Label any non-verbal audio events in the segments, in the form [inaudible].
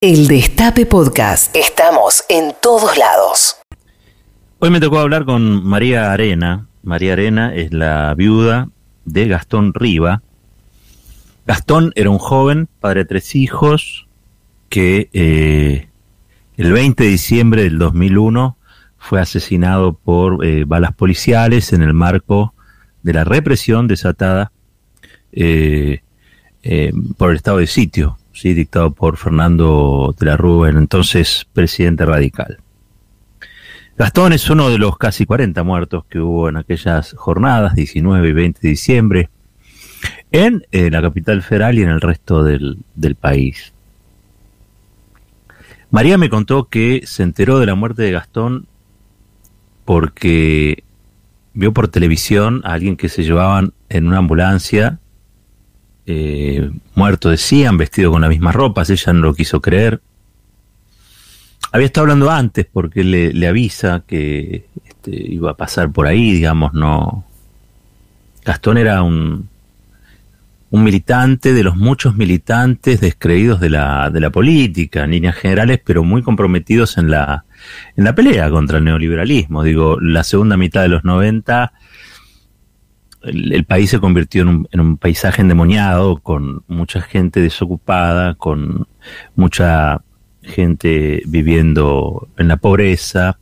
El Destape Podcast. Estamos en todos lados. Hoy me tocó hablar con María Arena. María Arena es la viuda de Gastón Riva. Gastón era un joven, padre de tres hijos, que eh, el 20 de diciembre del 2001 fue asesinado por eh, balas policiales en el marco de la represión desatada eh, por el estado de sitio ¿sí? dictado por Fernando de la Rúa, el entonces presidente radical. Gastón es uno de los casi 40 muertos que hubo en aquellas jornadas, 19 y 20 de diciembre, en eh, la capital federal y en el resto del, del país. María me contó que se enteró de la muerte de Gastón porque vio por televisión a alguien que se llevaban en una ambulancia eh, muerto, decían, vestido con las mismas ropas, ella no lo quiso creer. Había estado hablando antes porque le, le avisa que este, iba a pasar por ahí, digamos, no. Gastón era un, un militante de los muchos militantes descreídos de la, de la política, en líneas generales, pero muy comprometidos en la, en la pelea contra el neoliberalismo. Digo, la segunda mitad de los 90 el, país se convirtió en un, en un, paisaje endemoniado, con mucha gente desocupada, con mucha gente viviendo en la pobreza,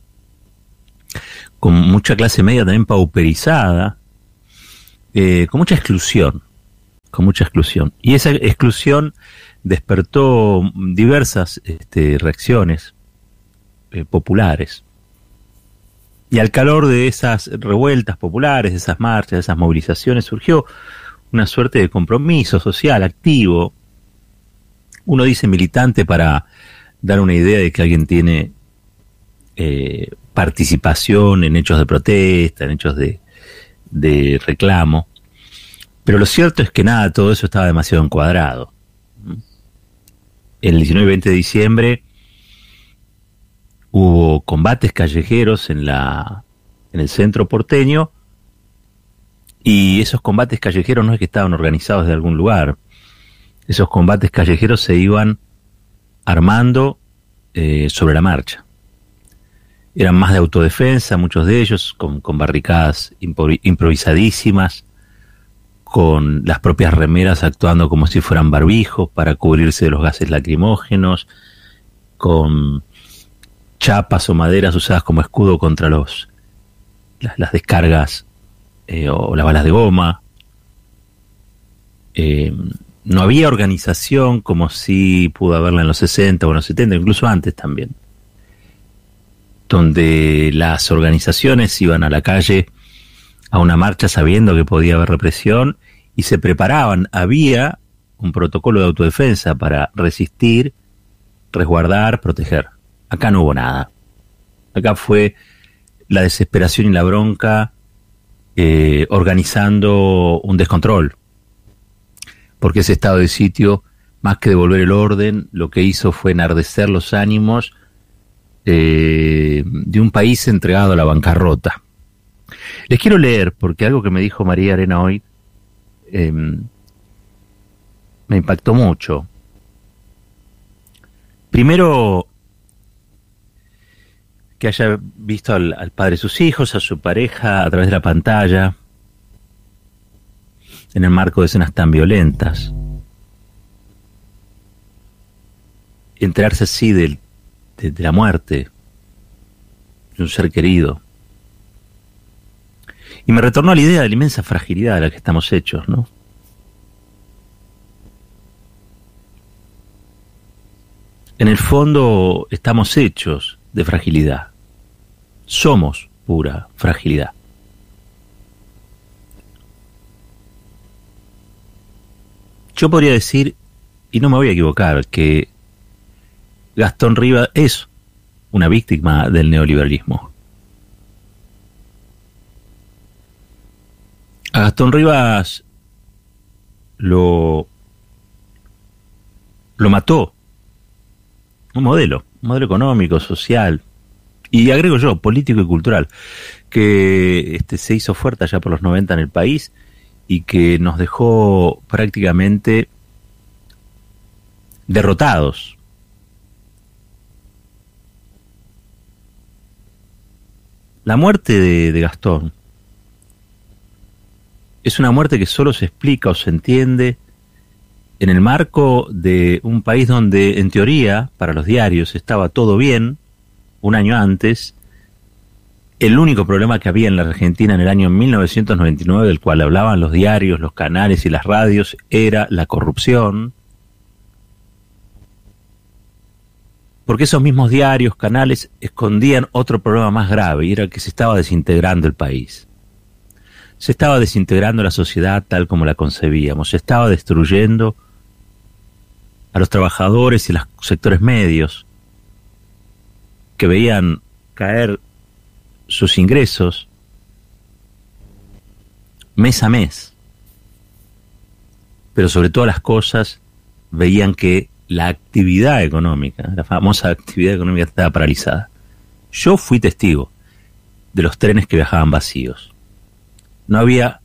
con mucha clase media también pauperizada, eh, con mucha exclusión, con mucha exclusión. Y esa exclusión despertó diversas este, reacciones eh, populares. Y al calor de esas revueltas populares, de esas marchas, de esas movilizaciones, surgió una suerte de compromiso social activo. Uno dice militante para dar una idea de que alguien tiene eh, participación en hechos de protesta, en hechos de, de reclamo. Pero lo cierto es que nada, todo eso estaba demasiado encuadrado. El 19 y 20 de diciembre hubo combates callejeros en la en el centro porteño y esos combates callejeros no es que estaban organizados de algún lugar. Esos combates callejeros se iban armando eh, sobre la marcha. Eran más de autodefensa muchos de ellos con, con barricadas improvisadísimas con las propias remeras actuando como si fueran barbijos para cubrirse de los gases lacrimógenos con chapas o maderas usadas como escudo contra los las, descargas eh, o las balas de goma. Eh, no había organización como si pudo haberla en los 60 o en los 70, incluso antes también, donde las organizaciones iban a la calle a una marcha sabiendo que podía haber represión y se preparaban. Había un protocolo de autodefensa para resistir, resguardar, proteger. Acá no hubo nada. Acá fue la desesperación y la bronca eh, organizando un descontrol. Porque ese estado de sitio, más que devolver el orden, lo que hizo fue enardecer los ánimos eh, de un país entregado a la bancarrota. Les quiero leer, porque algo que me dijo María Arena hoy em, me impactó mucho. Primero, que haya visto al, padre de sus hijos, a su pareja a través de la pantalla, en el marco de escenas tan violentas. Enterarse así de, de la muerte de un ser querido. Y me retornó a la idea de la inmensa fragilidad de la que estamos hechos, ¿no? En el fondo estamos hechos de fragilidad. Somos pura fragilidad. Yo podría decir, y no me voy a equivocar, que Gastón Rivas es una víctima del neoliberalismo. A Gastón Rivas lo, lo mató un modelo modelo económico, social, y agrego yo, político y cultural, que este, se hizo fuerte allá por los 90 en el país y que nos dejó prácticamente derrotados. La muerte de, de Gastón es una muerte que solo se explica o se entiende en el marco de un país donde, en teoría, para los diarios estaba todo bien, un año antes, el único problema que había en la Argentina en el año 1999, del cual hablaban los diarios, los canales y las radios, era la corrupción. Porque esos mismos diarios, canales, escondían otro problema más grave, y era que se estaba desintegrando el país. Se estaba desintegrando la sociedad tal como la concebíamos, se estaba destruyendo a los trabajadores y los sectores medios que veían caer sus ingresos mes a mes. Pero sobre todas las cosas veían que la actividad económica, la famosa actividad económica estaba paralizada. Yo fui testigo de los trenes que viajaban vacíos. No había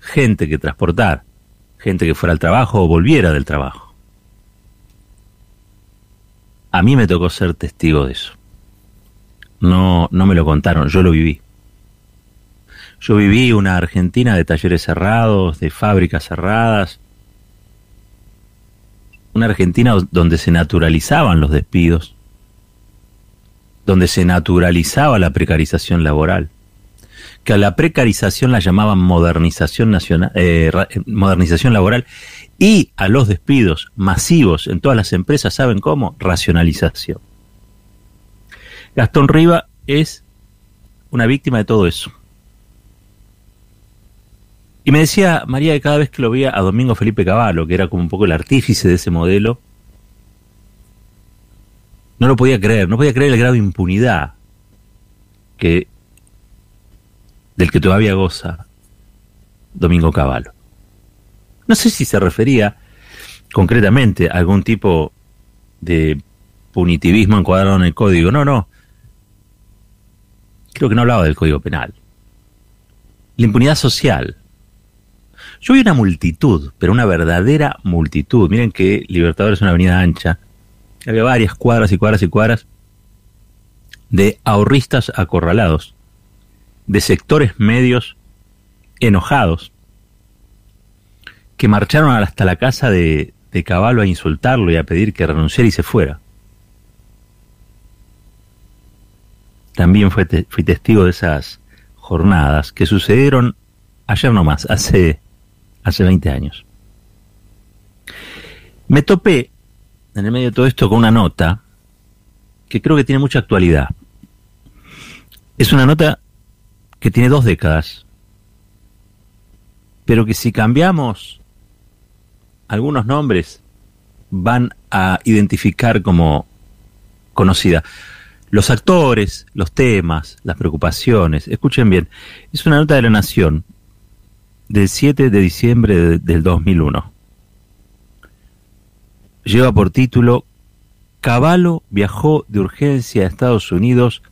gente que transportar, gente que fuera al trabajo o volviera del trabajo. A mí me tocó ser testigo de eso. No, no me lo contaron, yo lo viví. Yo viví una Argentina de talleres cerrados, de fábricas cerradas, una Argentina donde se naturalizaban los despidos, donde se naturalizaba la precarización laboral, que a la precarización la llamaban modernización, nacional, eh, modernización laboral y a los despidos masivos en todas las empresas, ¿saben cómo? Racionalización. Gastón Riva es una víctima de todo eso. Y me decía María que cada vez que lo veía a Domingo Felipe Cavallo, que era como un poco el artífice de ese modelo, no lo podía creer, no podía creer el grado de impunidad que del que todavía goza Domingo Cavallo. No sé si se refería concretamente a algún tipo de punitivismo encuadrado en el código. No, no creo que no hablaba del Código Penal. La impunidad social. Yo vi una multitud, pero una verdadera multitud. Miren que Libertador es una avenida ancha. Había varias cuadras y cuadras y cuadras de ahorristas acorralados, de sectores medios enojados, que marcharon hasta la casa de, de Caballo a insultarlo y a pedir que renunciara y se fuera. también fui, testigo de esas jornadas que sucedieron ayer nomás, hace, hace 20 años. Me topé en el medio de todo esto con una nota que creo que tiene mucha actualidad. Es una nota que tiene dos décadas, pero que si cambiamos algunos nombres van a identificar como conocida los actores, los temas, las preocupaciones. Escuchen bien, es una nota de la Nación del 7 de diciembre del 2001. Lleva por título Caballo viajó de urgencia a Estados Unidos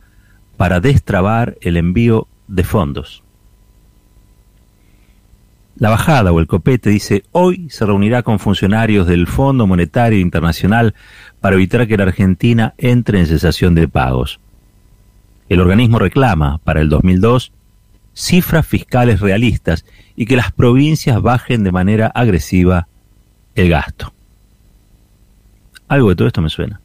para destrabar el envío de fondos. La bajada o el copete dice, hoy se reunirá con funcionarios del Fondo Monetario Internacional para evitar que la Argentina entre en cesación de pagos. El organismo reclama para el 2002 cifras fiscales realistas y que las provincias bajen de manera agresiva el gasto. Algo de todo esto me suena.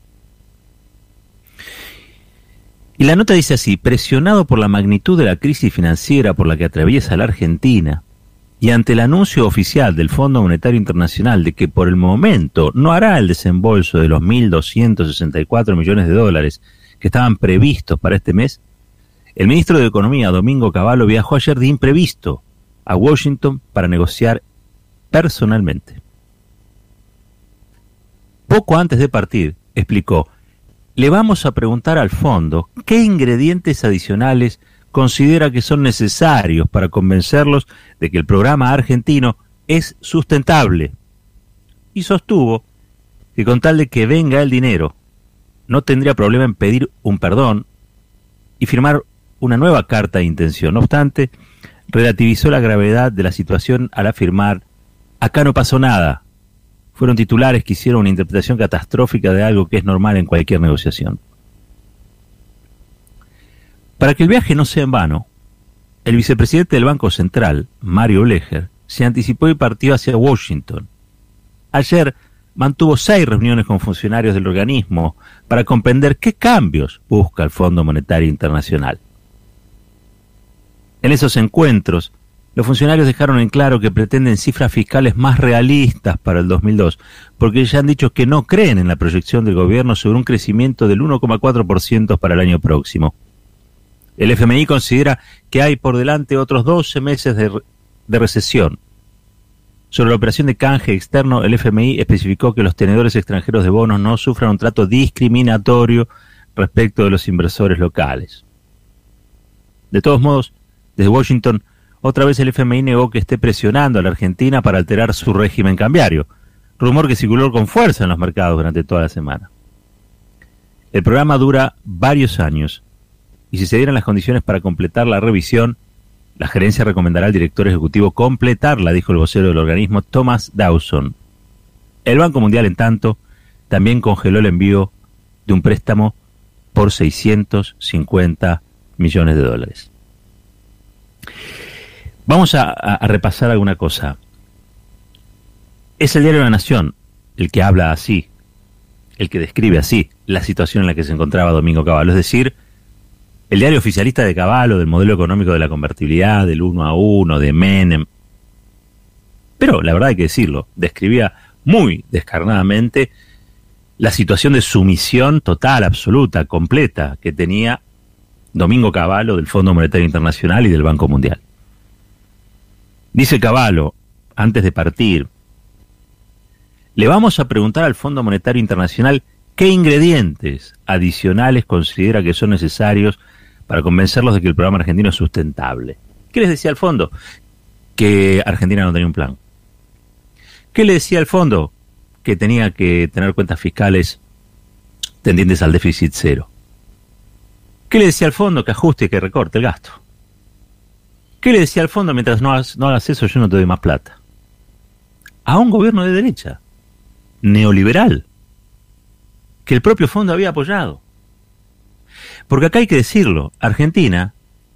Y la nota dice así, presionado por la magnitud de la crisis financiera por la que atraviesa la Argentina, y ante el anuncio oficial del Fondo Monetario Internacional de que por el momento no hará el desembolso de los 1.264 millones de dólares que estaban previstos para este mes, el ministro de Economía, Domingo Cavallo, viajó ayer de imprevisto a Washington para negociar personalmente. Poco antes de partir, explicó, le vamos a preguntar al fondo qué ingredientes adicionales considera que son necesarios para convencerlos de que el programa argentino es sustentable. Y sostuvo que con tal de que venga el dinero, no tendría problema en pedir un perdón y firmar una nueva carta de intención. No obstante, relativizó la gravedad de la situación al afirmar, acá no pasó nada. Fueron titulares que hicieron una interpretación catastrófica de algo que es normal en cualquier negociación. Para que el viaje no sea en vano, el vicepresidente del Banco Central, Mario Leger, se anticipó y partió hacia Washington. Ayer mantuvo seis reuniones con funcionarios del organismo para comprender qué cambios busca el Fondo Monetario Internacional. En esos encuentros, los funcionarios dejaron en claro que pretenden cifras fiscales más realistas para el 2002, porque ya han dicho que no creen en la proyección del gobierno sobre un crecimiento del 1,4% para el año próximo. El FMI considera que hay por delante otros 12 meses de, de recesión. Sobre la operación de canje externo, el FMI especificó que los tenedores extranjeros de bonos no sufran un trato discriminatorio respecto de los inversores locales. De todos modos, desde Washington, otra vez el FMI negó que esté presionando a la Argentina para alterar su régimen cambiario, rumor que circuló con fuerza en los mercados durante toda la semana. El programa dura varios años y si se dieran las condiciones para completar la revisión, la gerencia recomendará al director ejecutivo completarla, dijo el vocero del organismo Thomas Dawson. El Banco Mundial, en tanto, también congeló el envío de un préstamo por 650 millones de dólares. Vamos a, repasar alguna cosa. Es el diario La Nación el que habla así, el que describe así la situación en la que se encontraba Domingo Caballo. Es decir, el diario oficialista de Caballo, del modelo económico de la convertibilidad, del uno a uno, de Menem. Pero la verdad hay que decirlo, describía muy descarnadamente la situación de sumisión total, absoluta, completa que tenía Domingo Cavallo del Fondo Monetario Internacional y del Banco Mundial. Dice Cavallo, antes de partir, le vamos a preguntar al Fondo Monetario Internacional qué ingredientes adicionales considera que son necesarios para convencerlos de que el programa argentino es sustentable. ¿Qué les decía al fondo? Que Argentina no tenía un plan. ¿Qué le decía al fondo? Que tenía que tener cuentas fiscales tendientes al déficit cero. ¿Qué le decía al fondo? Que ajuste y que recorte el gasto. ¿Qué le decía al fondo? Mientras no hagas, no hagas eso, yo no te doy más plata. A un gobierno de derecha, neoliberal, que el propio fondo había apoyado. Porque acá hay que decirlo, Argentina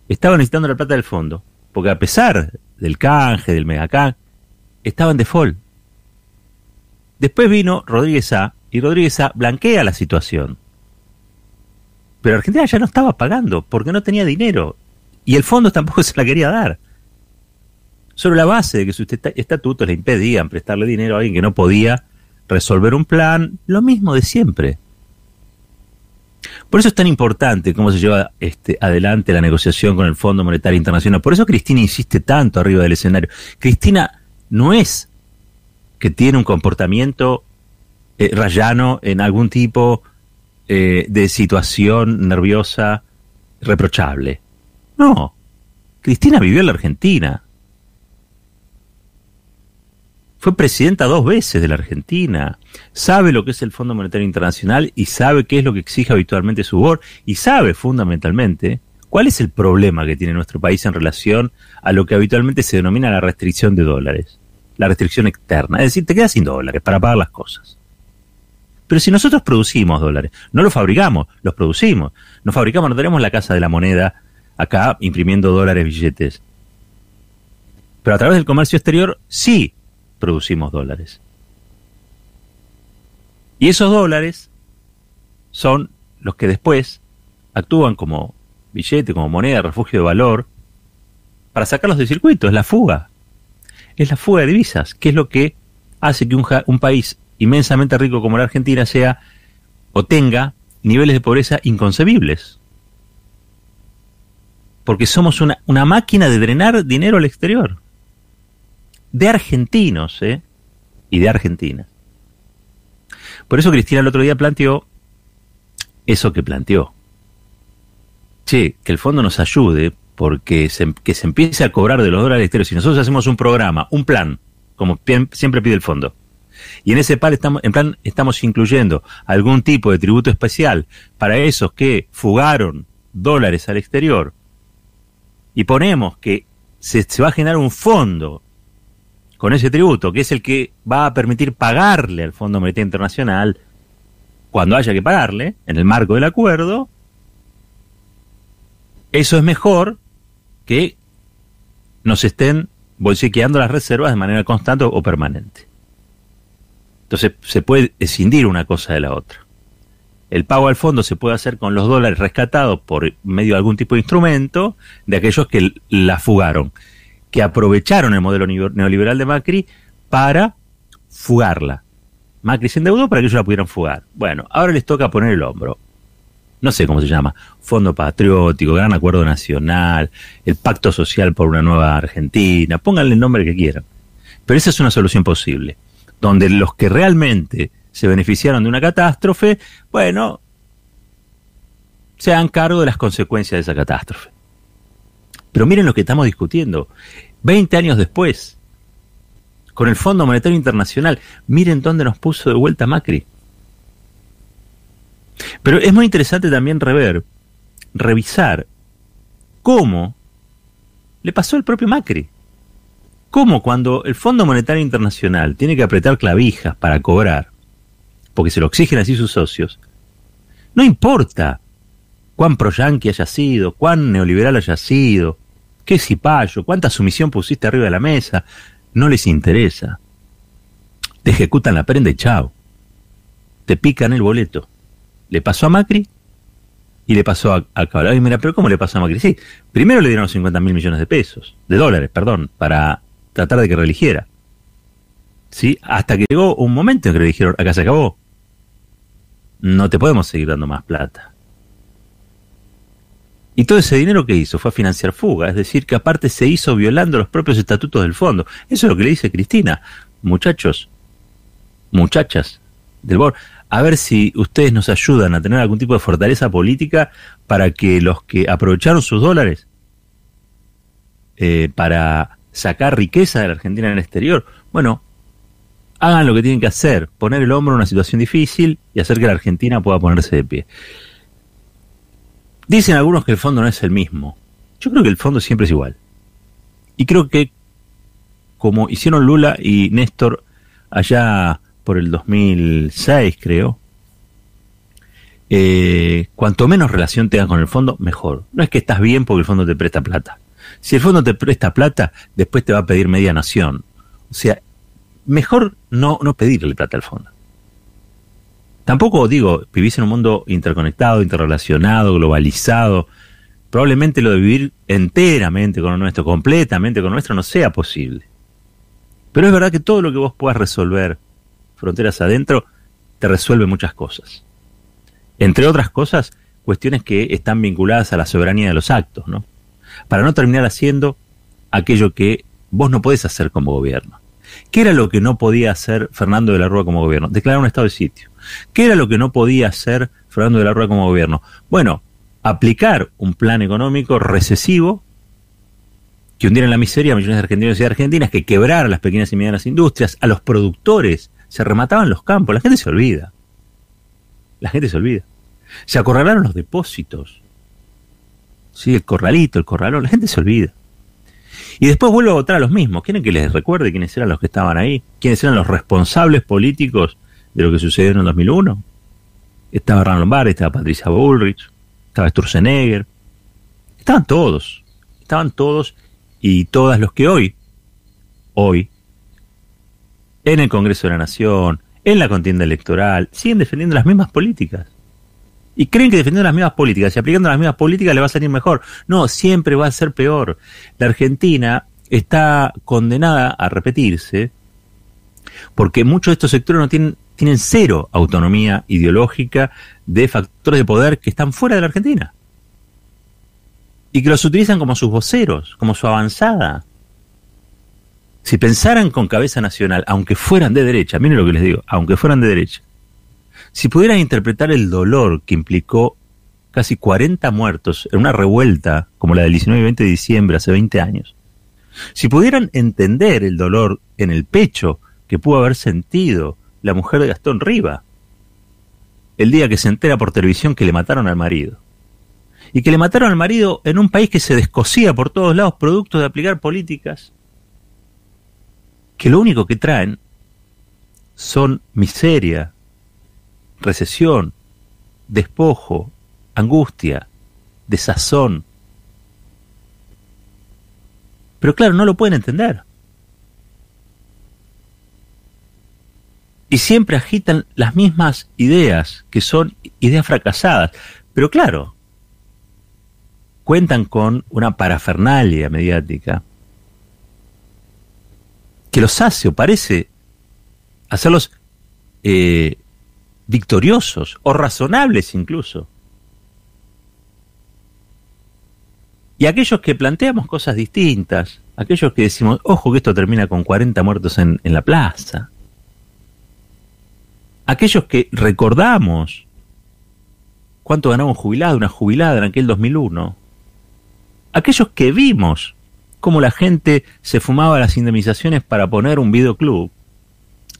estaba necesitando la plata del fondo, porque a pesar del canje, del megacán, estaba en default. Después vino Rodríguez A, y Rodríguez A blanquea la situación. Pero Argentina ya no estaba pagando, porque no tenía dinero, y el fondo tampoco [laughs] se la quería dar. Sobre la base de que sus estatutos le impedían prestarle dinero a alguien que no podía resolver un plan, lo mismo de siempre. Por eso es tan importante cómo se lleva este, adelante la negociación con el Fondo Monetario Internacional. Por eso Cristina insiste tanto arriba del escenario. Cristina no es que tiene un comportamiento eh, rayano en algún tipo eh, de situación nerviosa reprochable. No, Cristina vivió en la Argentina. Fue presidenta dos veces de la Argentina. Sabe lo que es el Fondo Monetario Internacional y sabe qué es lo que exige habitualmente su BOR y sabe fundamentalmente cuál es el problema que tiene nuestro país en relación a lo que habitualmente se denomina la restricción de dólares, la restricción externa. Es decir, te quedas sin dólares para pagar las cosas. Pero si nosotros producimos dólares, no los fabricamos, los producimos. Nos fabricamos, no tenemos la casa de la moneda acá imprimiendo dólares, billetes. Pero a través del comercio exterior sí producimos dólares. Y esos dólares son los que después actúan como billete, como moneda, refugio de valor, para sacarlos del circuito. Es la fuga. Es la fuga de divisas, que es lo que hace que un, un país inmensamente rico como la Argentina sea o tenga niveles de pobreza inconcebibles porque somos una, máquina de drenar dinero al exterior. De argentinos, ¿eh? Y de Argentina. Por eso Cristina el otro día planteó eso que planteó. Che, que el fondo nos ayude porque se, que se empiece a cobrar de los dólares exteriores. Si nosotros hacemos un programa, un plan, como siempre pide el fondo, y en ese plan estamos incluyendo algún tipo de tributo especial para esos que fugaron dólares al exterior y ponemos que se, va a generar un fondo con ese tributo, que es el que va a permitir pagarle al Fondo Monetario Internacional cuando haya que pagarle, en el marco del acuerdo, Eso es mejor que nos estén bolsiqueando las reservas de manera constante o permanente. Entonces se puede escindir una cosa de la otra. El pago al fondo se puede hacer con los dólares rescatados por medio de algún tipo de instrumento de aquellos que la fugaron, que aprovecharon el modelo neoliberal de Macri para fugarla. Macri se endeudó para que ellos la pudieran fugar. Bueno, ahora les toca poner el hombro. No sé cómo se llama. Fondo Patriótico, Gran Acuerdo Nacional, el Pacto Social por una Nueva Argentina. Pónganle el nombre que quieran. Pero esa es una solución posible. Donde los que realmente se beneficiaron de una catástrofe, bueno, se hagan cargo de las consecuencias de esa catástrofe. Pero miren lo que estamos discutiendo. Veinte años después, con el Fondo Monetario Internacional, miren dónde nos puso de vuelta Macri. Pero es muy interesante también rever, revisar cómo le pasó al propio Macri. Cómo cuando el Fondo Monetario Internacional tiene que apretar clavijas para cobrar, porque se lo exigen así sus socios, no importa cuán pro-yanqui haya sido, cuán neoliberal haya sido, qué cipayo, cuánta sumisión pusiste arriba de la mesa, no les interesa. Te ejecutan la prenda y chao. Te pican el boleto. Le pasó a Macri y le pasó a, a mira, pero ¿cómo le pasó a Macri? Sí, primero le dieron 50 mil millones de pesos, de dólares, perdón, para tratar de que religiera. ¿Sí? Hasta que llegó un momento en que le dijeron, acá se acabó. No te podemos seguir dando más plata. Y todo ese dinero que hizo fue a financiar fuga, es decir, que aparte se hizo violando los propios estatutos del fondo. Eso es lo que le dice Cristina. Muchachos, muchachas del BOR, a ver si ustedes nos ayudan a tener algún tipo de fortaleza política para que los que aprovecharon sus dólares eh, para sacar riqueza de la Argentina en el exterior, bueno, hagan lo que tienen que hacer, poner el hombro en una situación difícil y hacer que la Argentina pueda ponerse de pie. Dicen algunos que el fondo no es el mismo. Yo creo que el fondo siempre es igual. Y creo que, como hicieron Lula y Néstor allá por el 2006, creo, eh, cuanto menos relación tengas con el fondo, mejor. No es que estás bien porque el fondo te presta plata. Si el fondo te presta plata, después te va a pedir media nación. O sea, mejor no, no pedirle plata al fondo. Tampoco digo, vivís en un mundo interconectado, interrelacionado, globalizado. Probablemente lo de vivir enteramente con lo nuestro, completamente con lo nuestro, no sea posible. Pero es verdad que todo lo que vos puedas resolver fronteras adentro te resuelve muchas cosas. Entre otras cosas, cuestiones que están vinculadas a la soberanía de los actos, ¿no? Para no terminar haciendo aquello que vos no podés hacer como gobierno. ¿Qué era lo que no podía hacer Fernando de la Rúa como gobierno? Declarar un estado de sitio. ¿Qué era lo que no podía hacer Fernando de la Rúa como gobierno? Bueno, aplicar un plan económico recesivo que hundiera en la miseria a millones de argentinos y argentinas, que quebrara las pequeñas y medianas industrias, a los productores, se remataban los campos, la gente se olvida. La gente se olvida. Se acorralaron los depósitos. Sí, el corralito, el corralón, la gente se olvida. Y después vuelvo a votar a los mismos. ¿Quieren que les recuerde quiénes eran los que estaban ahí? ¿Quiénes eran los responsables políticos de lo que sucedió en el 2001? Estaba Ran Lombardi, estaba Patricia Bullrich, estaba Sturzenegger. Estaban todos. Estaban todos y todas los que hoy, hoy, en el Congreso de la Nación, en la contienda electoral, siguen defendiendo las mismas políticas. Y creen que defendiendo las mismas políticas y aplicando las mismas políticas le va a salir mejor. No, siempre va a ser peor. La Argentina está condenada a repetirse porque muchos de estos sectores no tienen, tienen cero autonomía ideológica de factores de poder que están fuera de la Argentina. Y que los utilizan como sus voceros, como su avanzada. Si pensaran con cabeza nacional, aunque fueran de derecha, miren lo que les digo, aunque fueran de derecha, si pudieran interpretar el dolor que implicó casi 40 muertos en una revuelta como la del 19 y 20 de diciembre hace 20 años, si pudieran entender el dolor en el pecho que pudo haber sentido la mujer de Gastón Riva, el día que se entera por televisión que le mataron al marido, y que le mataron al marido en un país que se descosía por todos lados producto de aplicar políticas que lo único que traen son miseria, recesión, despojo, angustia, desazón, Pero claro, no lo pueden entender. Y siempre agitan las mismas ideas, que son ideas fracasadas. Pero claro, cuentan con una parafernalia mediática que los hace o parece hacerlos eh, victoriosos o razonables incluso. Y aquellos que planteamos cosas distintas, aquellos que decimos, ojo que esto termina con 40 muertos en, en la plaza, aquellos que recordamos cuánto ganaba un jubilado, una jubilada en aquel 2001, aquellos que vimos cómo la gente se fumaba las indemnizaciones para poner un videoclub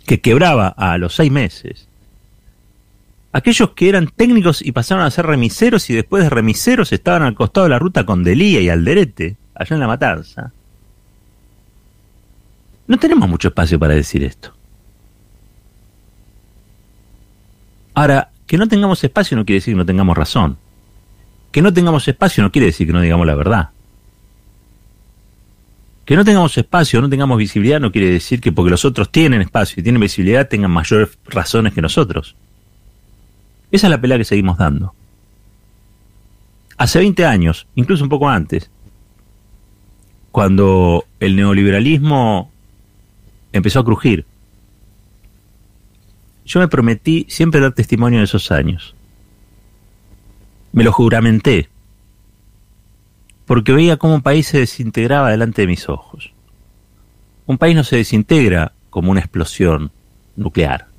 que quebraba a los seis meses, aquellos que eran técnicos y pasaron a ser remiseros y después de remiseros estaban al costado de la ruta con Delía y Alderete, allá en la Matanza. No tenemos mucho espacio para decir esto. Ahora, que no tengamos espacio no quiere decir que no tengamos razón. Que no tengamos espacio no quiere decir que no digamos la verdad. Que no tengamos espacio, no tengamos visibilidad no quiere decir que porque los otros tienen espacio y tienen visibilidad tengan mayores razones que nosotros. Esa es la pelea que seguimos dando. Hace 20 años, incluso un poco antes, cuando el neoliberalismo empezó a crujir, yo me prometí siempre dar testimonio de esos años. Me lo juramenté, porque veía cómo un país se desintegraba delante de mis ojos. Un país no se desintegra como una explosión nuclear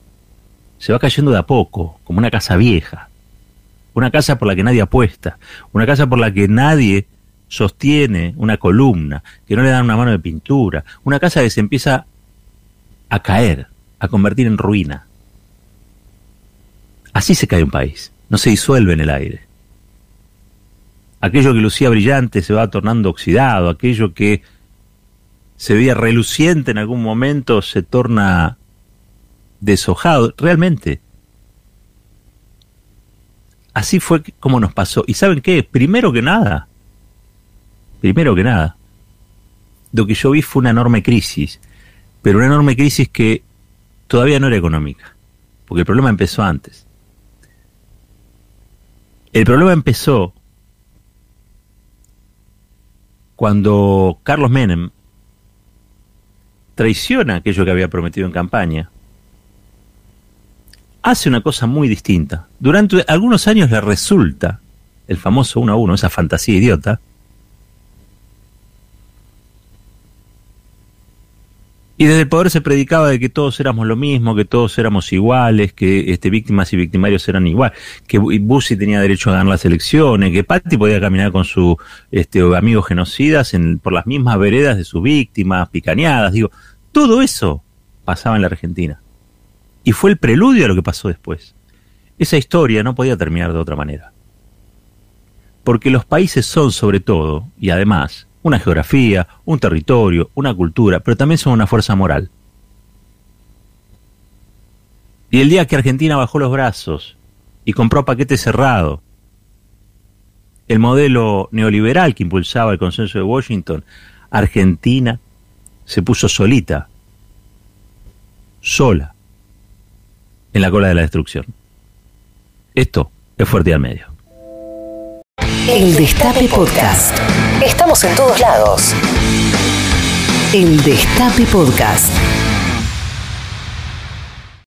se va cayendo de a poco, como una casa vieja, una casa por la que nadie apuesta, una casa por la que nadie sostiene una columna, que no le dan una mano de pintura, una casa que se empieza a caer, a convertir en ruina. Así se cae un país, no se disuelve en el aire. Aquello que lucía brillante se va tornando oxidado, aquello que se veía reluciente en algún momento se torna deshojado, realmente. Así fue como nos pasó. ¿Y saben qué? Primero que nada, primero que nada, lo que yo vi fue una enorme crisis, pero una enorme crisis que todavía no era económica, porque el problema empezó antes. El problema empezó cuando Carlos Menem traiciona aquello que había prometido en campaña hace una cosa muy distinta. Durante algunos años le resulta el famoso uno a uno, esa fantasía idiota, Y desde el poder se predicaba de que todos éramos lo mismo, que todos éramos iguales, que este, víctimas y victimarios eran igual, que Bussi tenía derecho a ganar las elecciones, que Patti podía caminar con sus este, amigos genocidas en, por las mismas veredas de sus víctimas, picaneadas. Digo, todo eso pasaba en la Argentina. Y fue el preludio a lo que pasó después. Esa historia no podía terminar de otra manera. Porque los países son sobre todo, y además, una geografía, un territorio, una cultura, pero también son una fuerza moral. Y el día que Argentina bajó los brazos y compró paquete cerrado, el modelo neoliberal que impulsaba el consenso de Washington, Argentina se puso solita, sola, en la cola de la destrucción. Esto es Fuerte al Medio. El Destape Podcast. Estamos en todos lados. El Destape Podcast.